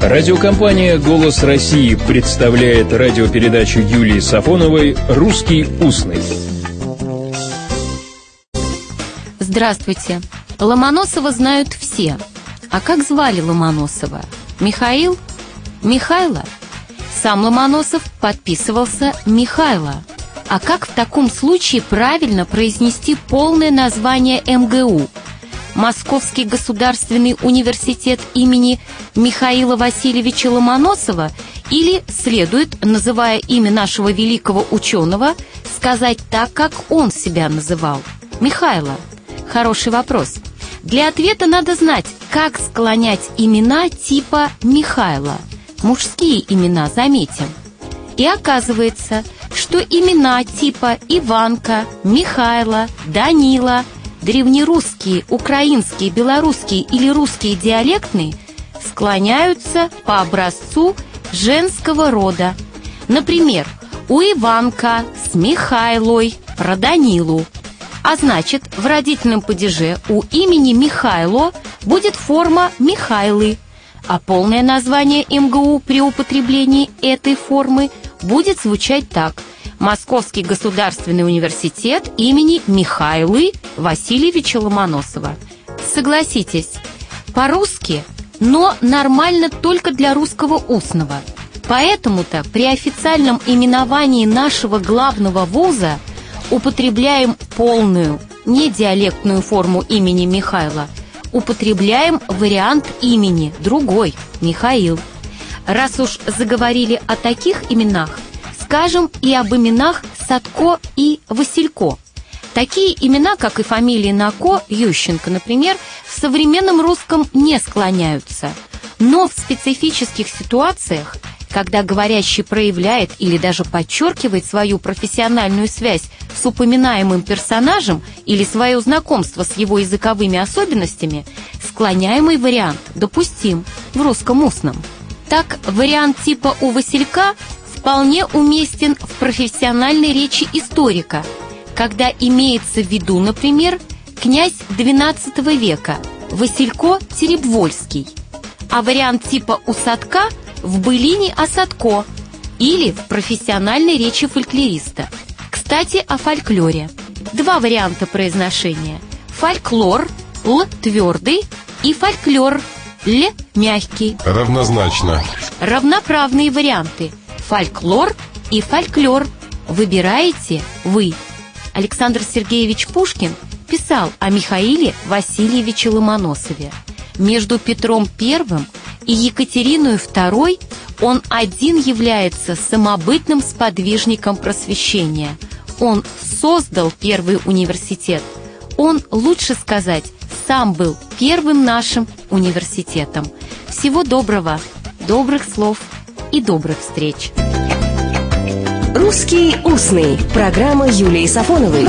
Радиокомпания «Голос России» представляет радиопередачу Юлии Сафоновой «Русский устный». Здравствуйте. Ломоносова знают все. А как звали Ломоносова? Михаил? Михайло? Сам Ломоносов подписывался Михайло. А как в таком случае правильно произнести полное название МГУ? Московский государственный университет имени Михаила Васильевича Ломоносова или следует, называя имя нашего великого ученого, сказать так, как он себя называл? Михайло. Хороший вопрос. Для ответа надо знать, как склонять имена типа Михайла. Мужские имена, заметим. И оказывается, что имена типа Иванка, Михайла, Данила, древнерусские, украинские, белорусские или русские диалектные склоняются по образцу женского рода. Например, у Иванка с Михайлой про Данилу. А значит, в родительном падеже у имени Михайло будет форма Михайлы, а полное название МГУ при употреблении этой формы будет звучать так – Московский государственный университет имени Михайлы Васильевича Ломоносова. Согласитесь, по-русски, но нормально только для русского устного. Поэтому-то при официальном именовании нашего главного вуза употребляем полную, не диалектную форму имени Михайла, употребляем вариант имени, другой, Михаил. Раз уж заговорили о таких именах, скажем и об именах Садко и Василько. Такие имена, как и фамилии Нако, Ющенко, например, в современном русском не склоняются. Но в специфических ситуациях, когда говорящий проявляет или даже подчеркивает свою профессиональную связь с упоминаемым персонажем или свое знакомство с его языковыми особенностями, склоняемый вариант допустим в русском устном. Так, вариант типа у Василька вполне уместен в профессиональной речи историка, когда имеется в виду, например, князь XII века Василько Теребвольский, а вариант типа «усадка» в былине «осадко» или в профессиональной речи фольклориста. Кстати, о фольклоре. Два варианта произношения. Фольклор – «л» твердый и фольклор – «л» мягкий. Равнозначно. Равноправные варианты – фольклор и фольклор. Выбираете вы. Александр Сергеевич Пушкин писал о Михаиле Васильевиче Ломоносове. Между Петром I и Екатериной II он один является самобытным сподвижником просвещения. Он создал первый университет. Он, лучше сказать, сам был первым нашим университетом. Всего доброго, добрых слов и добрых встреч! «Русский устный» – программа Юлии Сафоновой.